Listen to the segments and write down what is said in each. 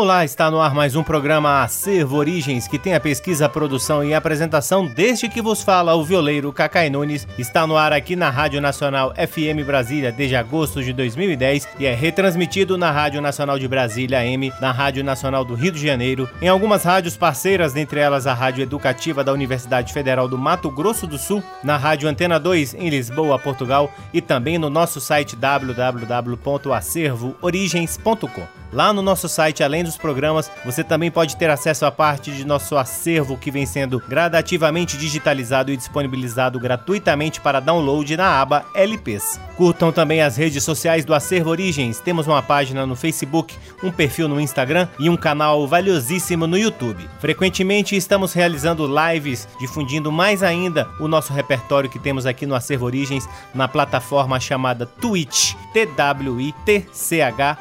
Olá, está no ar mais um programa Acervo Origens, que tem a pesquisa, produção e apresentação desde que vos fala o violeiro Cacai Nunes. Está no ar aqui na Rádio Nacional FM Brasília desde agosto de 2010 e é retransmitido na Rádio Nacional de Brasília AM, na Rádio Nacional do Rio de Janeiro, em algumas rádios parceiras, dentre elas a Rádio Educativa da Universidade Federal do Mato Grosso do Sul, na Rádio Antena 2 em Lisboa, Portugal e também no nosso site www.acervoorigens.com. Lá no nosso site, além dos programas, você também pode ter acesso a parte de nosso acervo que vem sendo gradativamente digitalizado e disponibilizado gratuitamente para download na aba LPs. Curtam também as redes sociais do Acervo Origens. Temos uma página no Facebook, um perfil no Instagram e um canal valiosíssimo no YouTube. Frequentemente estamos realizando lives, difundindo mais ainda o nosso repertório que temos aqui no Acervo Origens na plataforma chamada Twitch,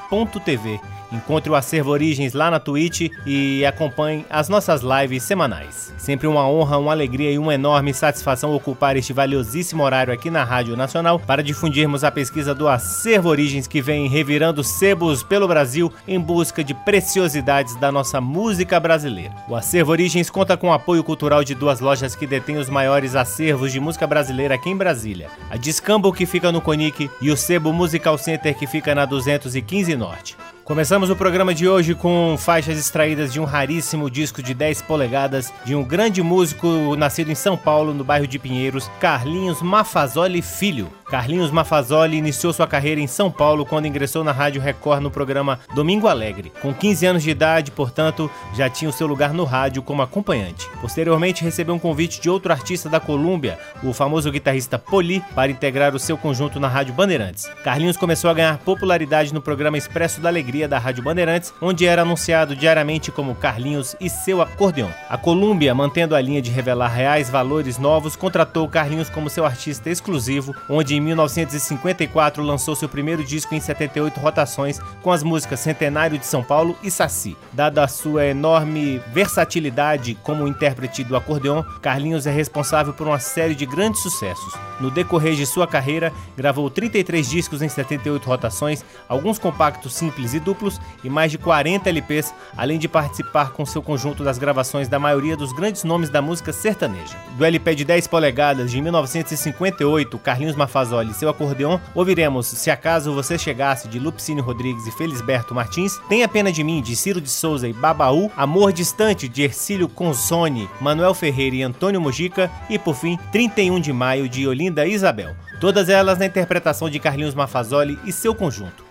twitch.tv. Encontre o Acervo Origens lá na Twitch e acompanhe as nossas lives semanais. Sempre uma honra, uma alegria e uma enorme satisfação ocupar este valiosíssimo horário aqui na Rádio Nacional para difundirmos a pesquisa do Acervo Origens que vem revirando sebos pelo Brasil em busca de preciosidades da nossa música brasileira. O Acervo Origens conta com o apoio cultural de duas lojas que detêm os maiores acervos de música brasileira aqui em Brasília: a Discambo, que fica no Conic, e o Sebo Musical Center, que fica na 215 Norte. Começamos o programa de hoje com faixas extraídas de um raríssimo disco de 10 polegadas de um grande músico nascido em São Paulo, no bairro de Pinheiros, Carlinhos Mafazoli Filho. Carlinhos Mafazoli iniciou sua carreira em São Paulo quando ingressou na Rádio Record no programa Domingo Alegre. Com 15 anos de idade, portanto, já tinha o seu lugar no rádio como acompanhante. Posteriormente, recebeu um convite de outro artista da Colômbia, o famoso guitarrista Poli, para integrar o seu conjunto na Rádio Bandeirantes. Carlinhos começou a ganhar popularidade no programa Expresso da Alegria da Rádio Bandeirantes, onde era anunciado diariamente como Carlinhos e seu acordeão. A Colômbia, mantendo a linha de revelar reais valores novos, contratou Carlinhos como seu artista exclusivo, onde em 1954 lançou seu primeiro disco em 78 rotações com as músicas Centenário de São Paulo e Saci. Dada a sua enorme versatilidade como intérprete do acordeon, Carlinhos é responsável por uma série de grandes sucessos. No decorrer de sua carreira, gravou 33 discos em 78 rotações, alguns compactos simples e duplos e mais de 40 LPs, além de participar com seu conjunto das gravações da maioria dos grandes nomes da música sertaneja. Do LP de 10 polegadas de 1958, Carlinhos Mafaz Fazoli e seu acordeon, ouviremos Se Acaso Você Chegasse de Lupicínio Rodrigues e Felisberto Martins, Tenha Pena de Mim de Ciro de Souza e Babaú, Amor Distante de Ercílio Consone, Manuel Ferreira e Antônio Mojica e, por fim, 31 de Maio de Olinda Isabel. Todas elas na interpretação de Carlinhos Mafazoli e seu conjunto.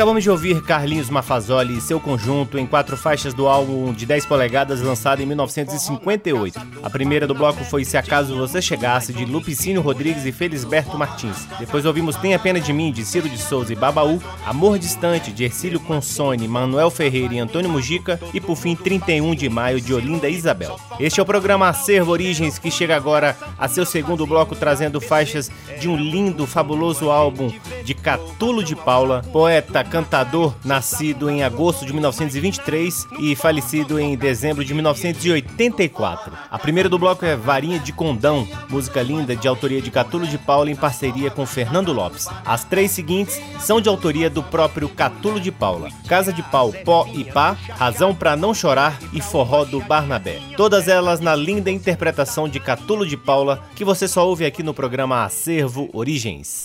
Acabamos de ouvir Carlinhos Mafazoli e seu conjunto em quatro faixas do álbum de 10 polegadas lançado em 1958. A primeira do bloco foi Se Acaso Você Chegasse, de Lupicínio Rodrigues e Felisberto Martins. Depois ouvimos Tenha Pena de Mim, de Ciro de Souza e Babaú, Amor Distante, de Ercílio Consone, Manuel Ferreira e Antônio Mujica, e por fim 31 de Maio, de Olinda Isabel. Este é o programa Acervo Origens, que chega agora a seu segundo bloco trazendo faixas de um lindo, fabuloso álbum de Catulo de Paula, poeta, cantador, nascido em agosto de 1923 e falecido em dezembro de 1984. A primeira do bloco é Varinha de Condão, música linda de autoria de Catulo de Paula em parceria com Fernando Lopes. As três seguintes são de autoria do próprio Catulo de Paula: Casa de Pau, Pó e Pá, Razão para Não Chorar e Forró do Barnabé. Todas elas na linda interpretação de Catulo de Paula, que você só ouve aqui no programa Acervo Origens.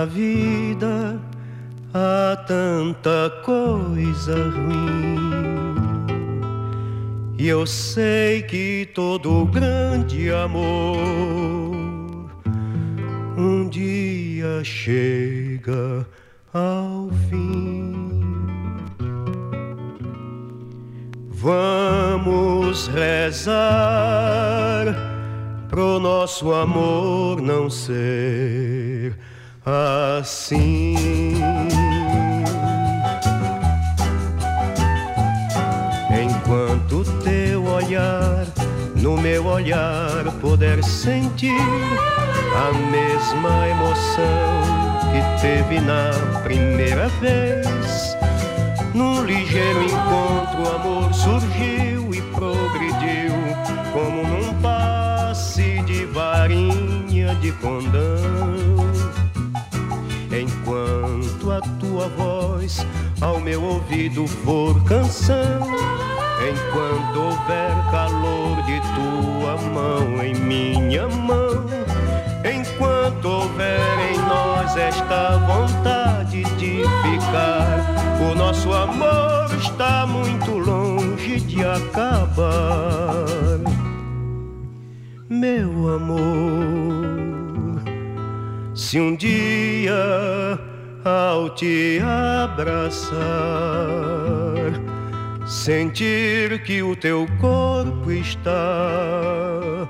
Na vida há tanta coisa ruim. E eu sei que todo grande amor um dia chega ao fim. Vamos rezar pro nosso amor não ser assim. Enquanto teu olhar no meu olhar poder sentir a mesma emoção que teve na primeira vez. Num ligeiro encontro, o amor surgiu e progrediu como num varinha de condão. Enquanto a tua voz ao meu ouvido for canção, enquanto houver calor de tua mão em minha mão, enquanto houver em nós esta vontade de ficar, o nosso amor está muito longe de acabar meu amor. Se um dia ao te abraçar, sentir que o teu corpo está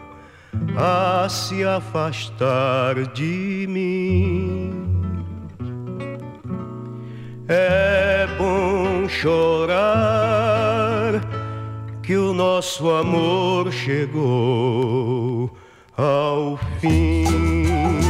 a se afastar de mim. É bom chorar que o nosso amor chegou ao fim.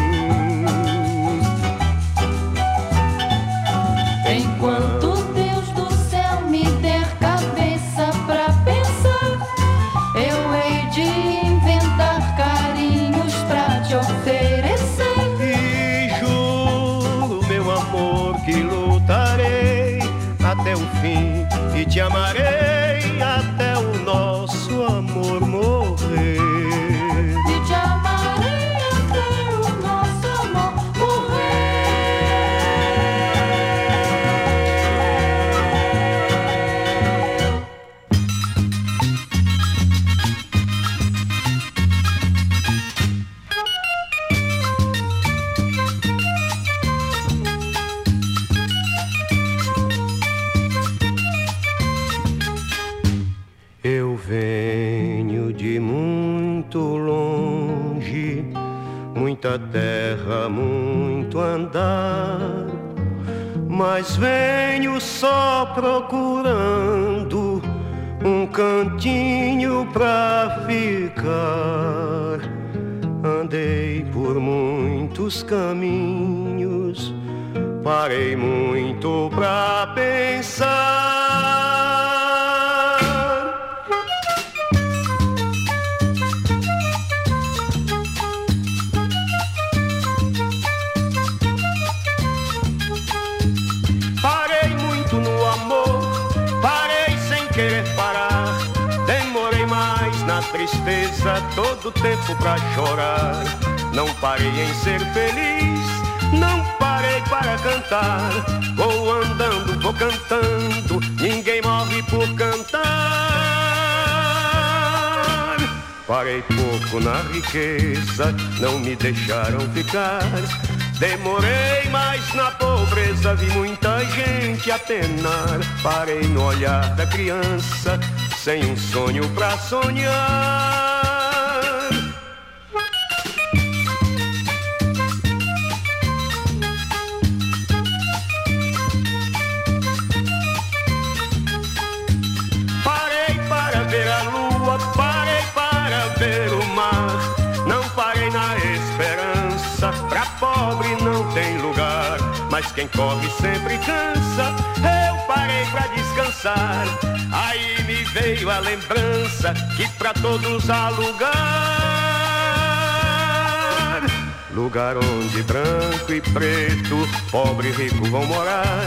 Parei em ser feliz, não parei para cantar. Vou andando, vou cantando, ninguém morre por cantar. Parei pouco na riqueza, não me deixaram ficar. Demorei, mas na pobreza vi muita gente a penar. Parei no olhar da criança, sem um sonho pra sonhar. Mas quem corre sempre cansa. Eu parei pra descansar, aí me veio a lembrança que pra todos há lugar. Lugar onde branco e preto, pobre e rico vão morar.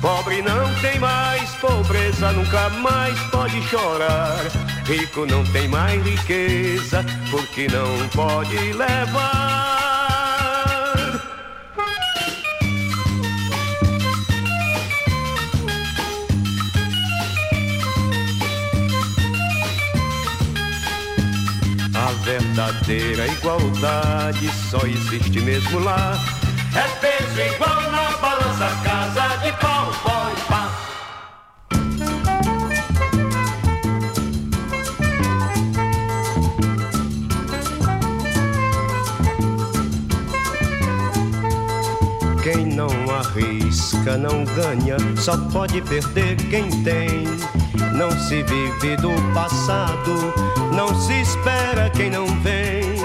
Pobre não tem mais pobreza, nunca mais pode chorar. Rico não tem mais riqueza, porque não pode levar. Verdadeira igualdade só existe mesmo lá. É peso igual na balança, casa de pau, pó e pá. Quem não arrisca não ganha, só pode perder quem tem. Não se vive do passado não se espera quem não vem.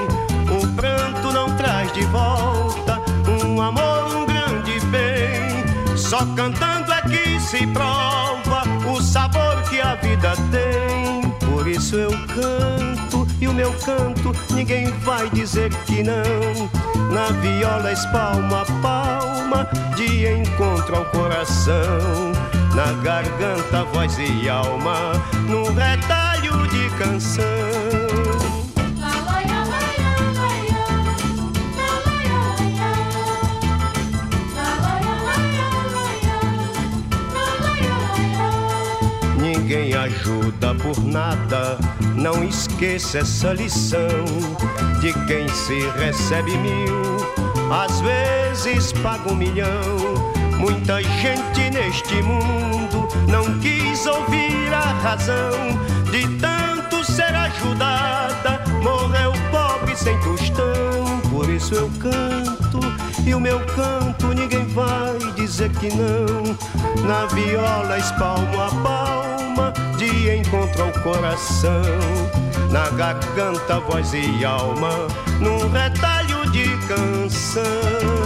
O pranto não traz de volta um amor, um grande bem. Só cantando é que se prova o sabor que a vida tem. Por isso eu canto e o meu canto ninguém vai dizer que não. Na viola espalma a palma de encontro ao coração. Na garganta, voz e alma, no retalho de canção. ninguém ajuda por nada. Não esqueça essa lição de quem se recebe mil, às vezes paga um milhão. Muita gente neste mundo não quis ouvir a razão de tanto ser ajudada. Morreu pobre sem tostão, por isso eu canto e o meu canto ninguém vai dizer que não. Na viola espalmo a palma de encontro ao coração. Na garganta, voz e alma, num retalho de canção.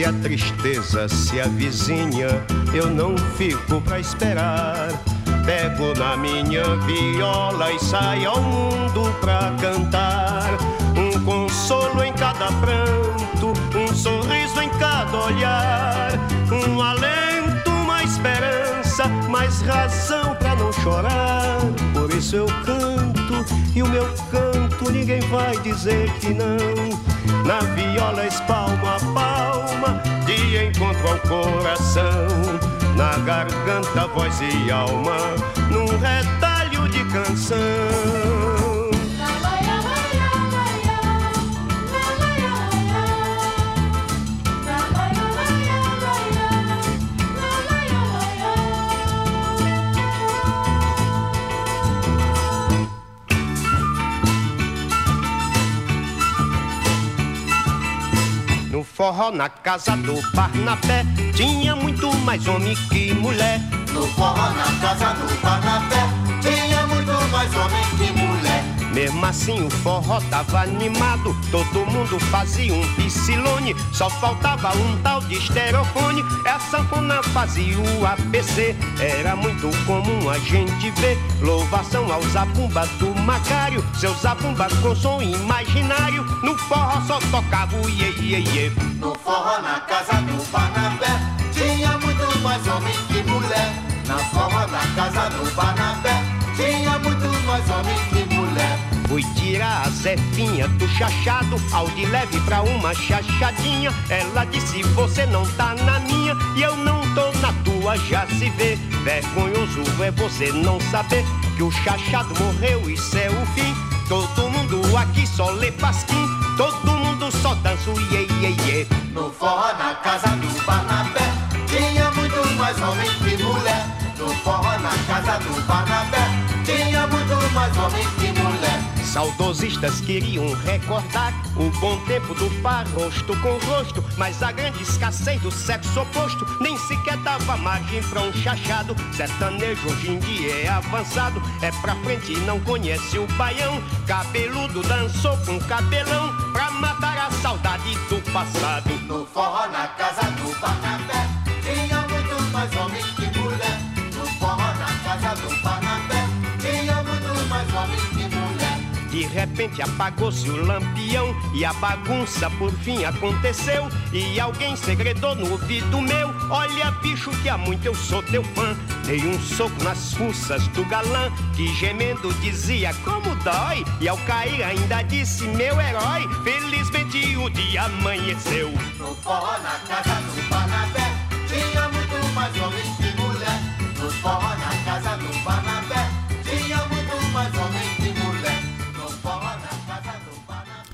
Se a tristeza se avizinha, eu não fico pra esperar. Pego na minha viola e saio ao mundo pra cantar. Um consolo em cada pranto, um sorriso em cada olhar. Um alento, uma esperança, mais razão pra não chorar. Por isso eu canto e o meu canto ninguém vai dizer que não. Na viola espalma a palma de encontro ao coração. Na garganta, voz e alma, num retalho de canção. Forró na casa do Barnabé Tinha muito mais homem que mulher. No forró na casa do Barnabé Tinha muito mais homem que mulher mesmo assim o forró tava animado, todo mundo fazia um piscilone, só faltava um tal de esterofone, a sanfona fazia o APC, era muito comum a gente ver louvação aos zabumba do Macário, seus zabumba com som imaginário, no forró só tocava o iê iê iê. No forró na casa do Banabé, tinha muito mais homem que mulher, na forró na casa do Banabé, tinha muito mais homem que mulher. Zefinha do chachado, ao de leve pra uma chachadinha. Ela disse: Você não tá na minha e eu não tô na tua, já se vê. Vergonhoso é você não saber que o chachado morreu, isso é o fim. Todo mundo aqui só lê pasquim, todo mundo só dança o iê, iê, iê. No forró na casa do Barnabé Tinha muito mais homem que mulher No forró na casa do Barnabé Tinha muito mais homem que Saudosistas queriam recordar o bom tempo do par rosto com rosto, mas a grande escassez do sexo oposto nem sequer dava margem pra um chachado. Sertanejo hoje em dia é avançado, é pra frente e não conhece o baião. Cabeludo dançou com cabelão pra matar a saudade do passado. No forró na casa do Barnabé repente apagou-se o lampião e a bagunça por fim aconteceu. E alguém segredou no ouvido meu: Olha, bicho, que há muito eu sou teu fã. Dei um soco nas fuças do galã, que gemendo dizia como dói. E ao cair ainda disse: Meu herói, felizmente o dia amanheceu. No forró na casa do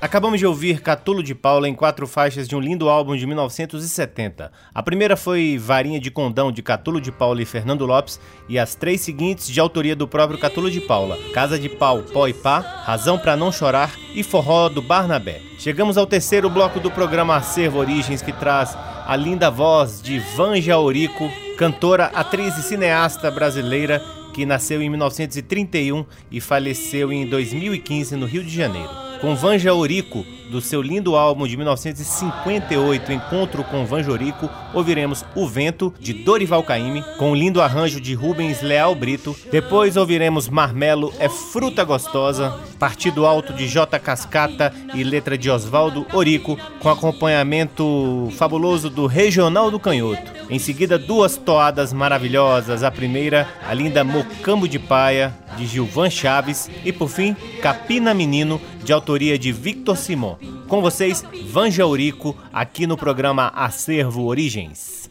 Acabamos de ouvir Catulo de Paula em quatro faixas de um lindo álbum de 1970. A primeira foi Varinha de Condão, de Catulo de Paula e Fernando Lopes, e as três seguintes de autoria do próprio Catulo de Paula: Casa de Pau, Pó e Pá, Razão Pra Não Chorar e Forró do Barnabé. Chegamos ao terceiro bloco do programa Acervo Origens, que traz a linda voz de Vanja Aurico, cantora, atriz e cineasta brasileira que nasceu em 1931 e faleceu em 2015 no Rio de Janeiro. Com Vanja Orico, do seu lindo álbum de 1958, Encontro com Vanja Orico, ouviremos O Vento, de Dorival Caymmi, com o lindo arranjo de Rubens Leal Brito. Depois ouviremos Marmelo é Fruta Gostosa, Partido Alto de J. Cascata e letra de Oswaldo Orico, com acompanhamento fabuloso do Regional do Canhoto. Em seguida, duas toadas maravilhosas. A primeira, a linda Mocambo de Paia, de Gilvan Chaves. E por fim, Capina Menino, de autoria de Victor Simon. Com vocês, Vanja Eurico, aqui no programa Acervo Origens.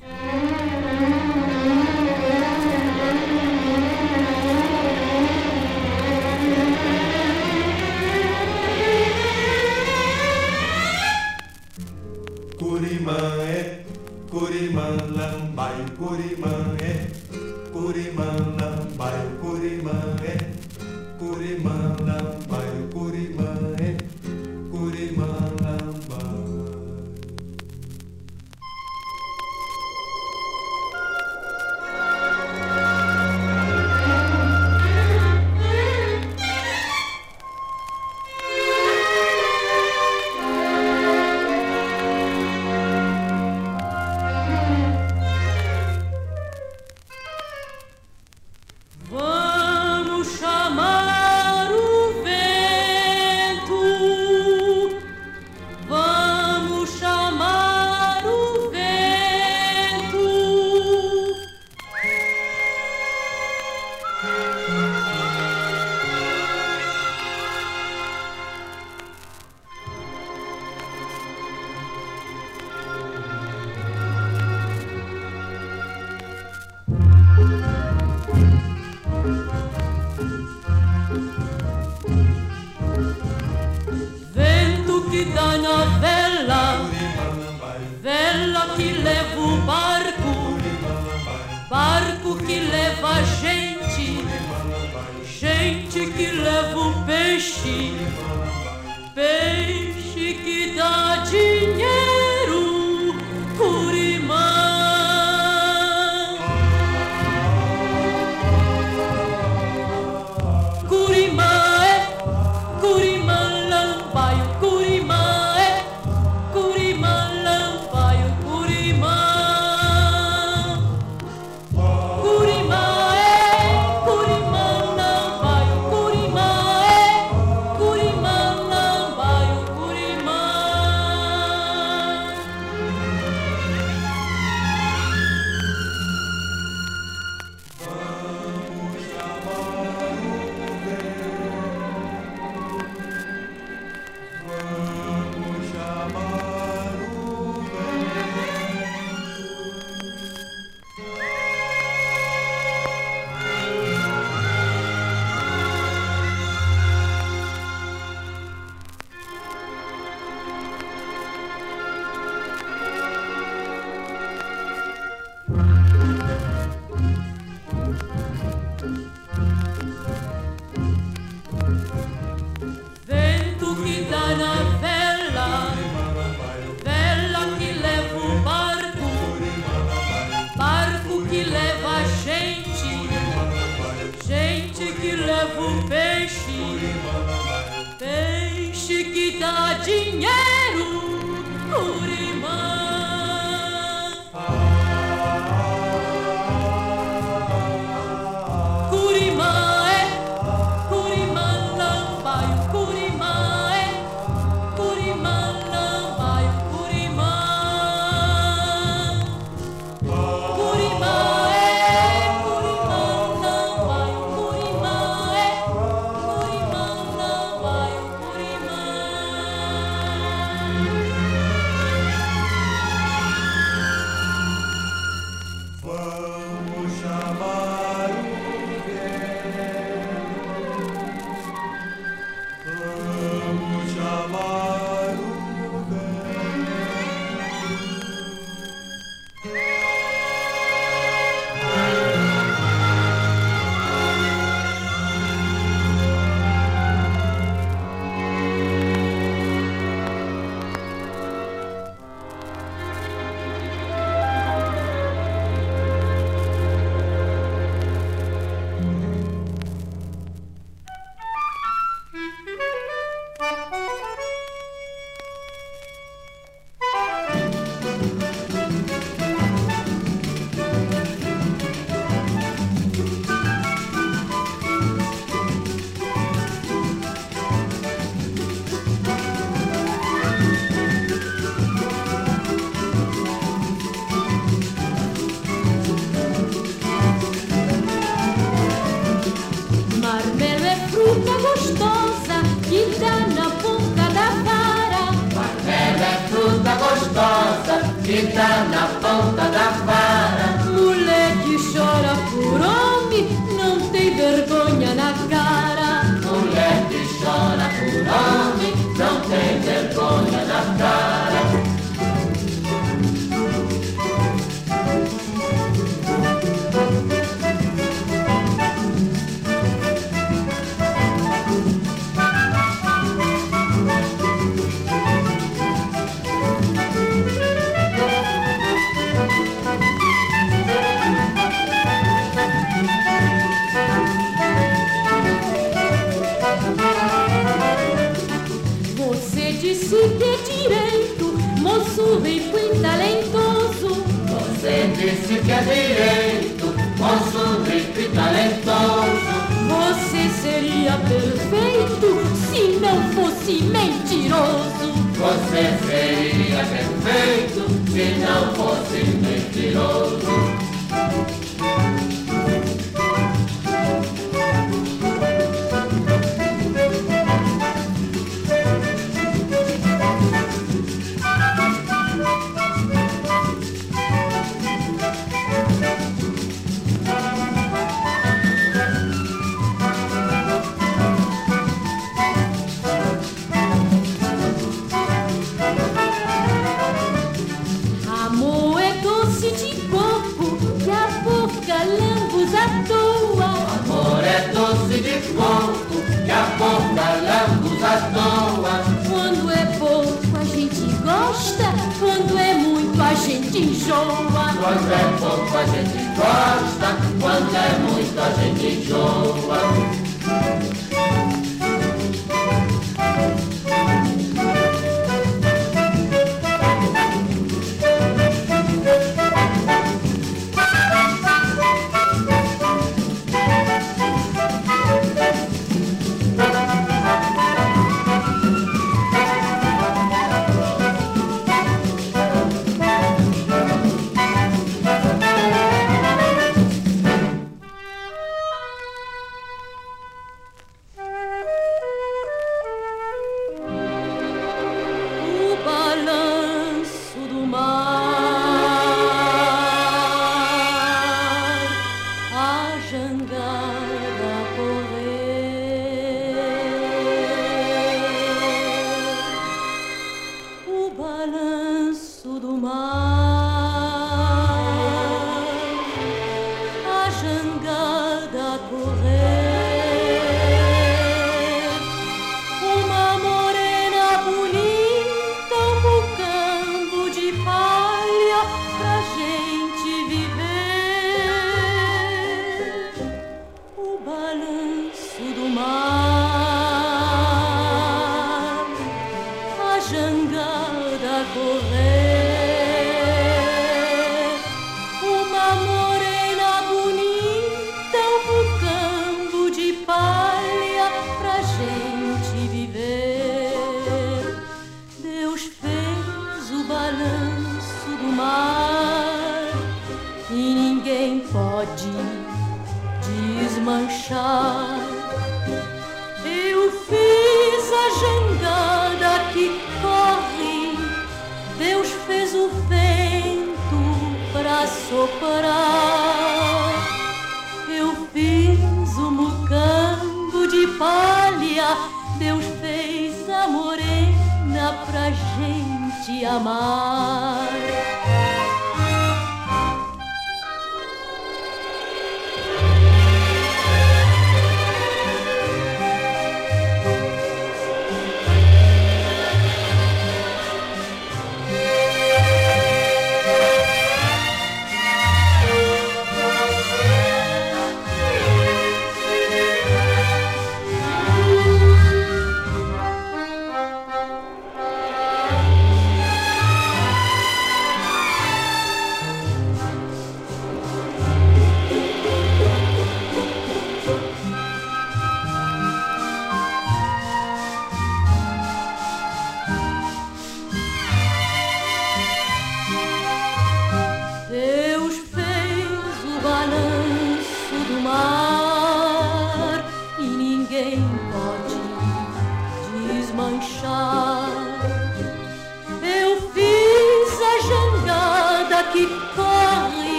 Morena pra gente amar.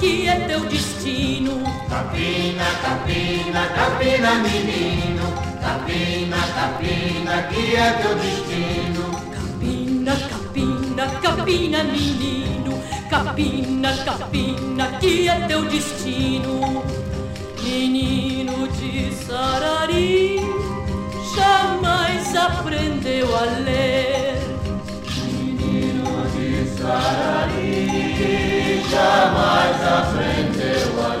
Que é teu destino. Capina, capina, capina, menino. Capina, capina, que é teu destino. Capina, capina, capina, menino, capina, capina, que é teu destino. Menino de Sarari, jamais aprendeu a ler. De Sarari, jamais a ler.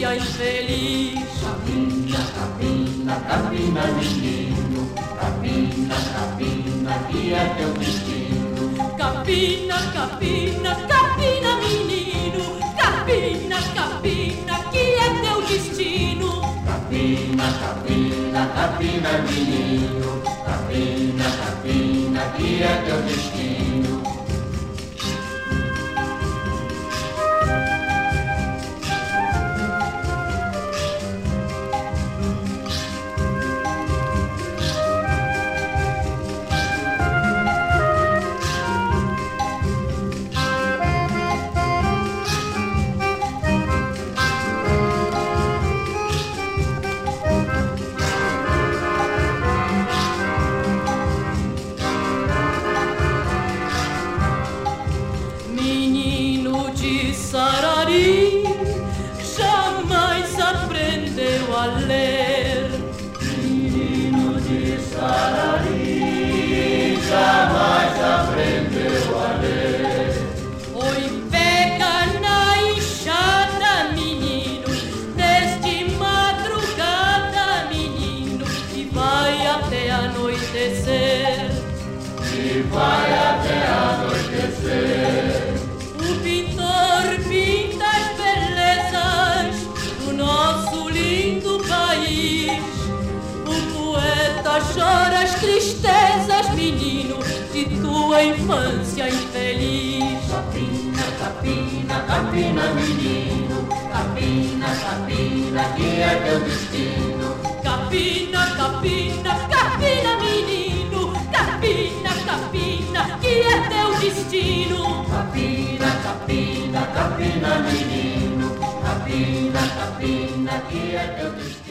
Infância infeliz. Capina, capina, capina, menino. Capina, capina, que é teu destino. Capina, capina, capina, menino. Capina, capina, que é teu destino. Capina, capina, capina, menino. Capina, capina, que é teu destino. Tua infância infeliz. Capina, capina, capina, menino. Capina, capina, que é teu destino. Capina, capina, capina, menino. Capina, capina, que é teu destino. Capina, capina, capina, menino. Capina, capina, que é teu destino.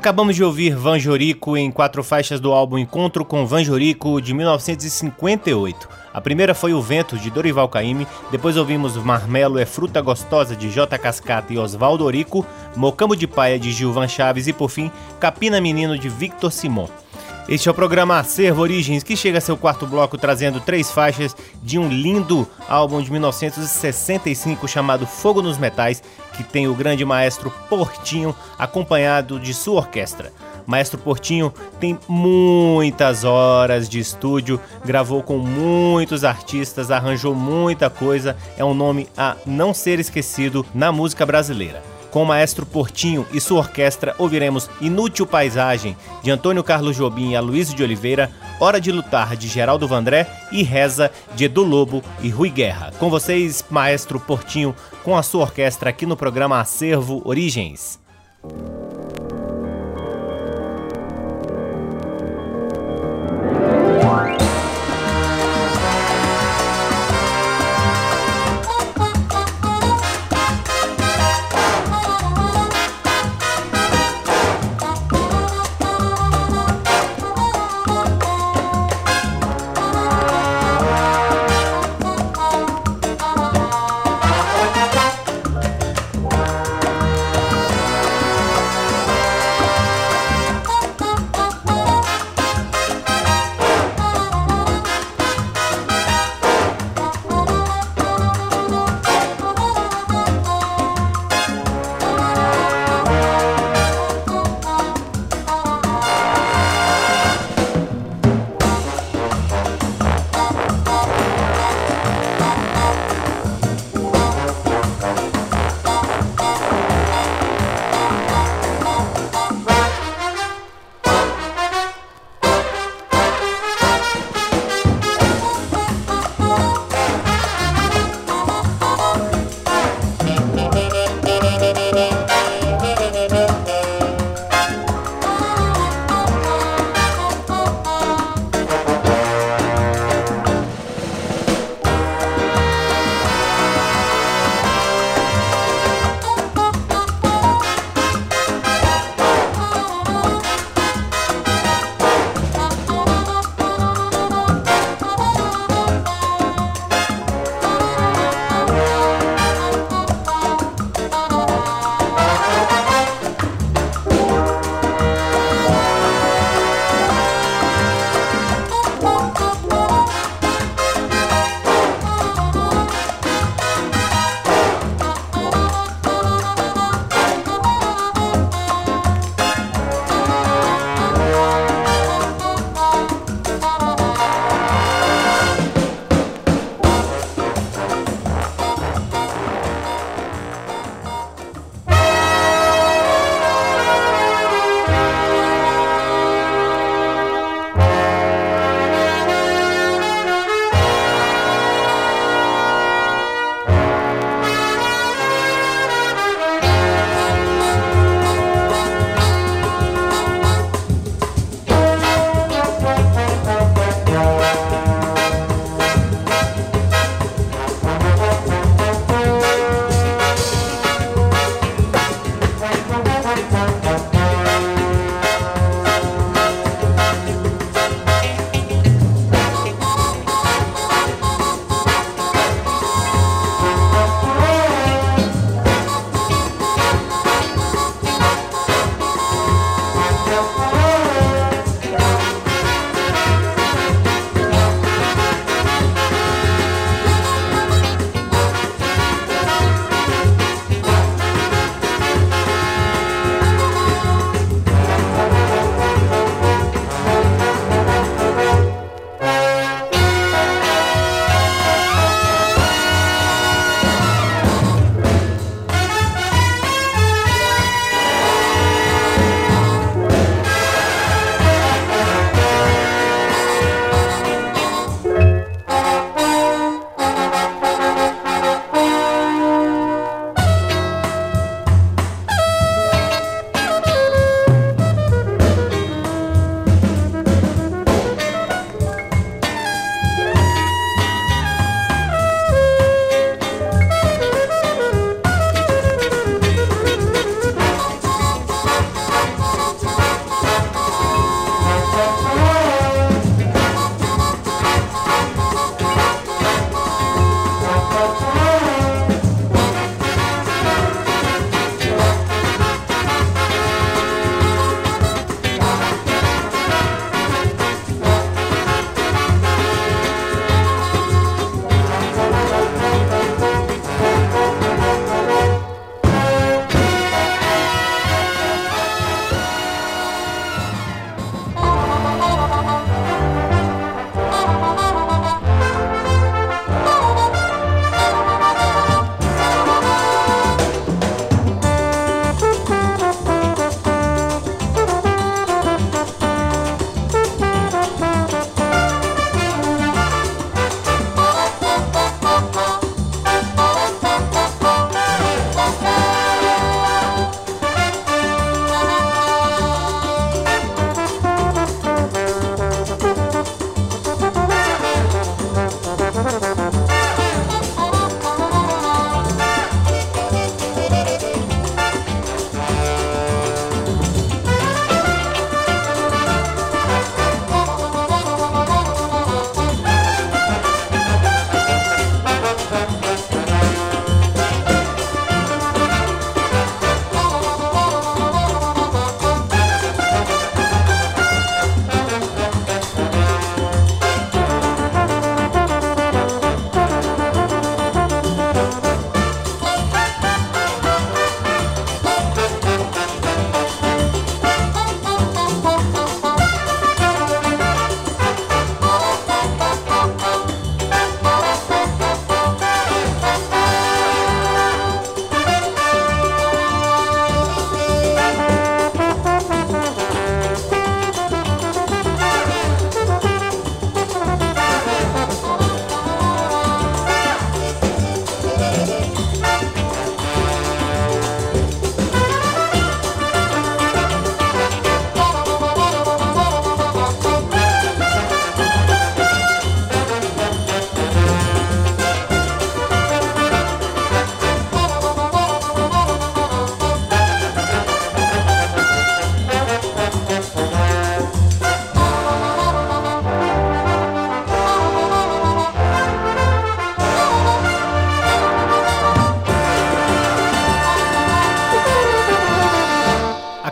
Acabamos de ouvir Vanjorico em quatro faixas do álbum Encontro com Vanjorico de 1958. A primeira foi O Vento, de Dorival Caymmi, depois ouvimos Marmelo é Fruta Gostosa, de J. Cascata e Oswaldo Orico, Mocambo de Paia, de Gilvan Chaves e, por fim, Capina Menino, de Victor Simon. Este é o programa Acervo Origens, que chega a seu quarto bloco trazendo três faixas de um lindo álbum de 1965 chamado Fogo nos Metais, que tem o grande maestro Portinho acompanhado de sua orquestra. Maestro Portinho tem muitas horas de estúdio, gravou com muitos artistas, arranjou muita coisa, é um nome a não ser esquecido na música brasileira. Com o maestro Portinho e sua orquestra, ouviremos Inútil Paisagem, de Antônio Carlos Jobim e Aloysio de Oliveira, Hora de Lutar, de Geraldo Vandré e Reza, de Edu Lobo e Rui Guerra. Com vocês, maestro Portinho, com a sua orquestra aqui no programa Acervo Origens.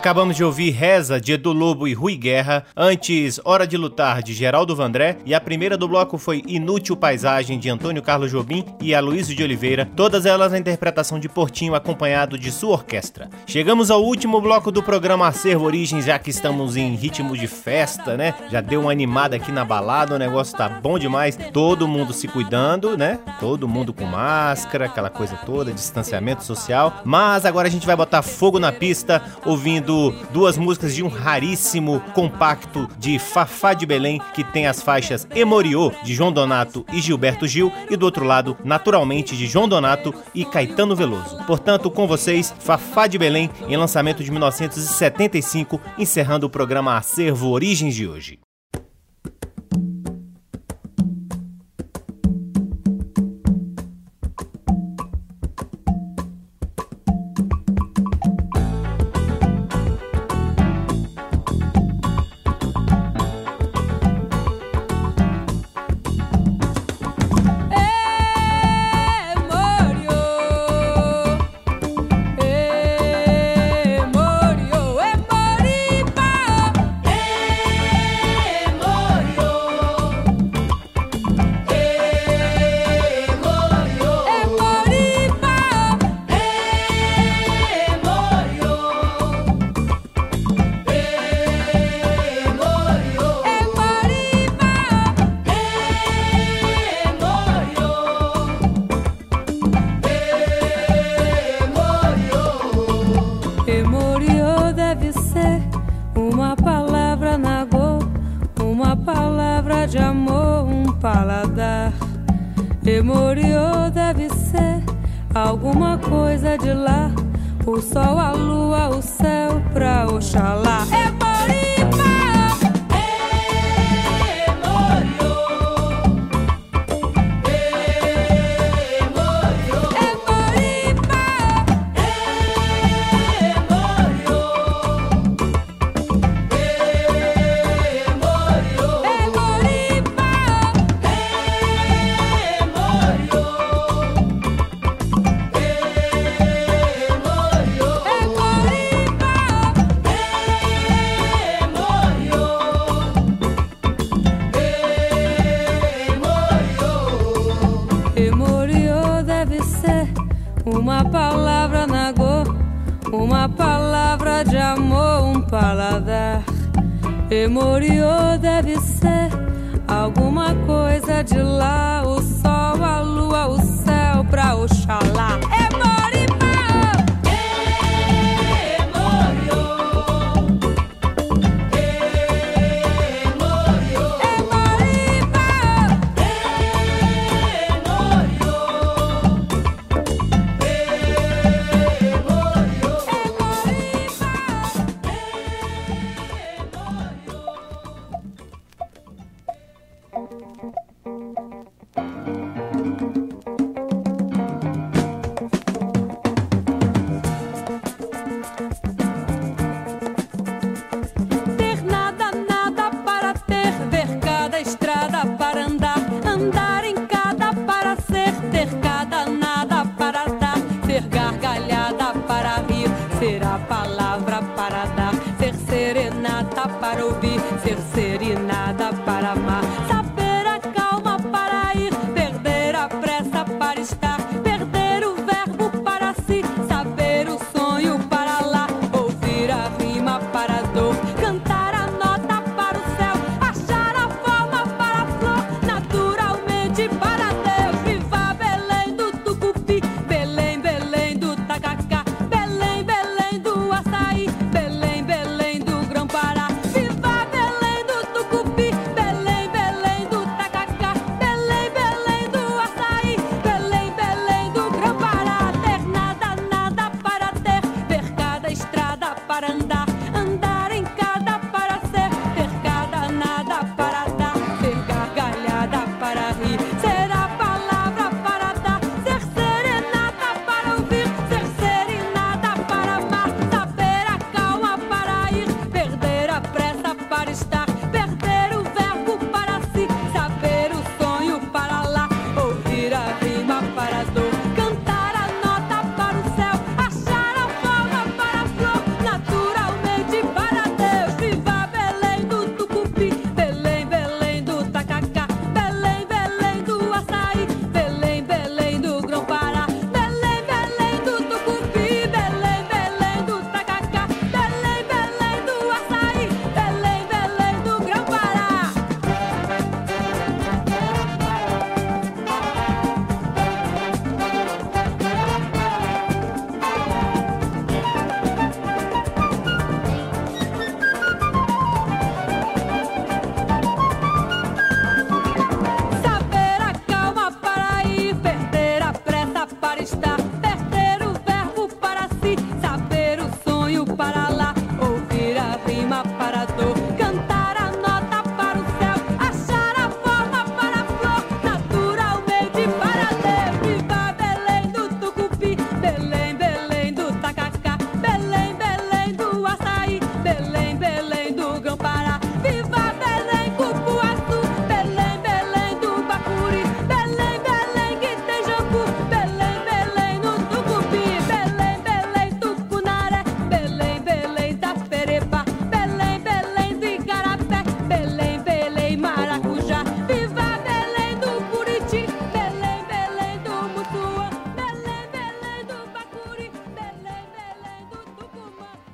Acabamos de ouvir Reza de Edu Lobo e Rui Guerra, antes Hora de Lutar de Geraldo Vandré e a primeira do bloco foi Inútil Paisagem de Antônio Carlos Jobim e Aloysio de Oliveira, todas elas na interpretação de Portinho acompanhado de sua orquestra. Chegamos ao último bloco do programa Acervo Origens, já que estamos em ritmo de festa, né? Já deu uma animada aqui na balada, o negócio tá bom demais, todo mundo se cuidando, né? Todo mundo com máscara, aquela coisa toda, distanciamento social. Mas agora a gente vai botar fogo na pista ouvindo duas músicas de um raríssimo compacto de Fafá de Belém, que tem as faixas Emoriô, de João Donato e Gilberto Gil, e do outro lado, naturalmente, de João Donato e Caetano Veloso. Portanto, com vocês, Fafá de Belém, em lançamento de 1975, encerrando o programa Acervo Origens de hoje. Emoriô deve ser alguma coisa de lá. O sol, a lua, o céu pra Oxalá. Será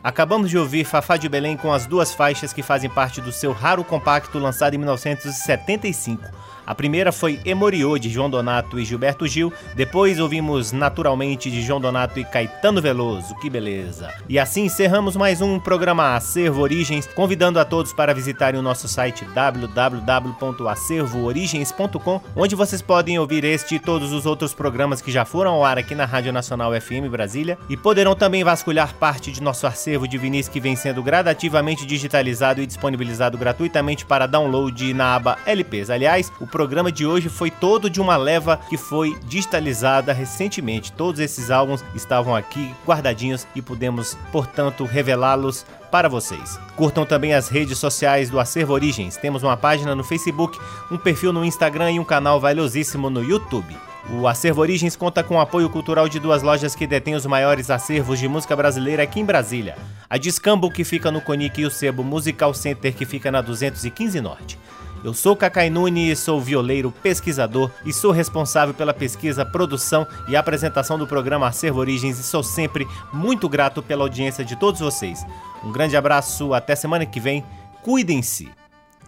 Acabamos de ouvir Fafá de Belém com as duas faixas que fazem parte do seu raro compacto lançado em 1975. A primeira foi Emoriô, de João Donato e Gilberto Gil. Depois ouvimos Naturalmente, de João Donato e Caetano Veloso. Que beleza! E assim encerramos mais um programa Acervo Origens, convidando a todos para visitarem o nosso site www.acervoorigens.com, onde vocês podem ouvir este e todos os outros programas que já foram ao ar aqui na Rádio Nacional FM Brasília e poderão também vasculhar parte de nosso acervo de vinis que vem sendo gradativamente digitalizado e disponibilizado gratuitamente para download na aba LPs. Aliás, o programa de hoje foi todo de uma leva que foi digitalizada recentemente. Todos esses álbuns estavam aqui guardadinhos e pudemos, portanto, revelá-los para vocês. Curtam também as redes sociais do Acervo Origens. Temos uma página no Facebook, um perfil no Instagram e um canal valiosíssimo no YouTube. O Acervo Origens conta com o apoio cultural de duas lojas que detêm os maiores acervos de música brasileira aqui em Brasília. A Discambo, que fica no Conic, e o Sebo Musical Center, que fica na 215 Norte. Eu sou Cacai Nunes, sou violeiro, pesquisador e sou responsável pela pesquisa, produção e apresentação do programa Acervo Origens e sou sempre muito grato pela audiência de todos vocês. Um grande abraço, até semana que vem. Cuidem-se.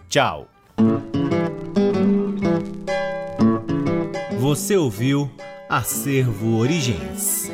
Tchau. Você ouviu Acervo Origens.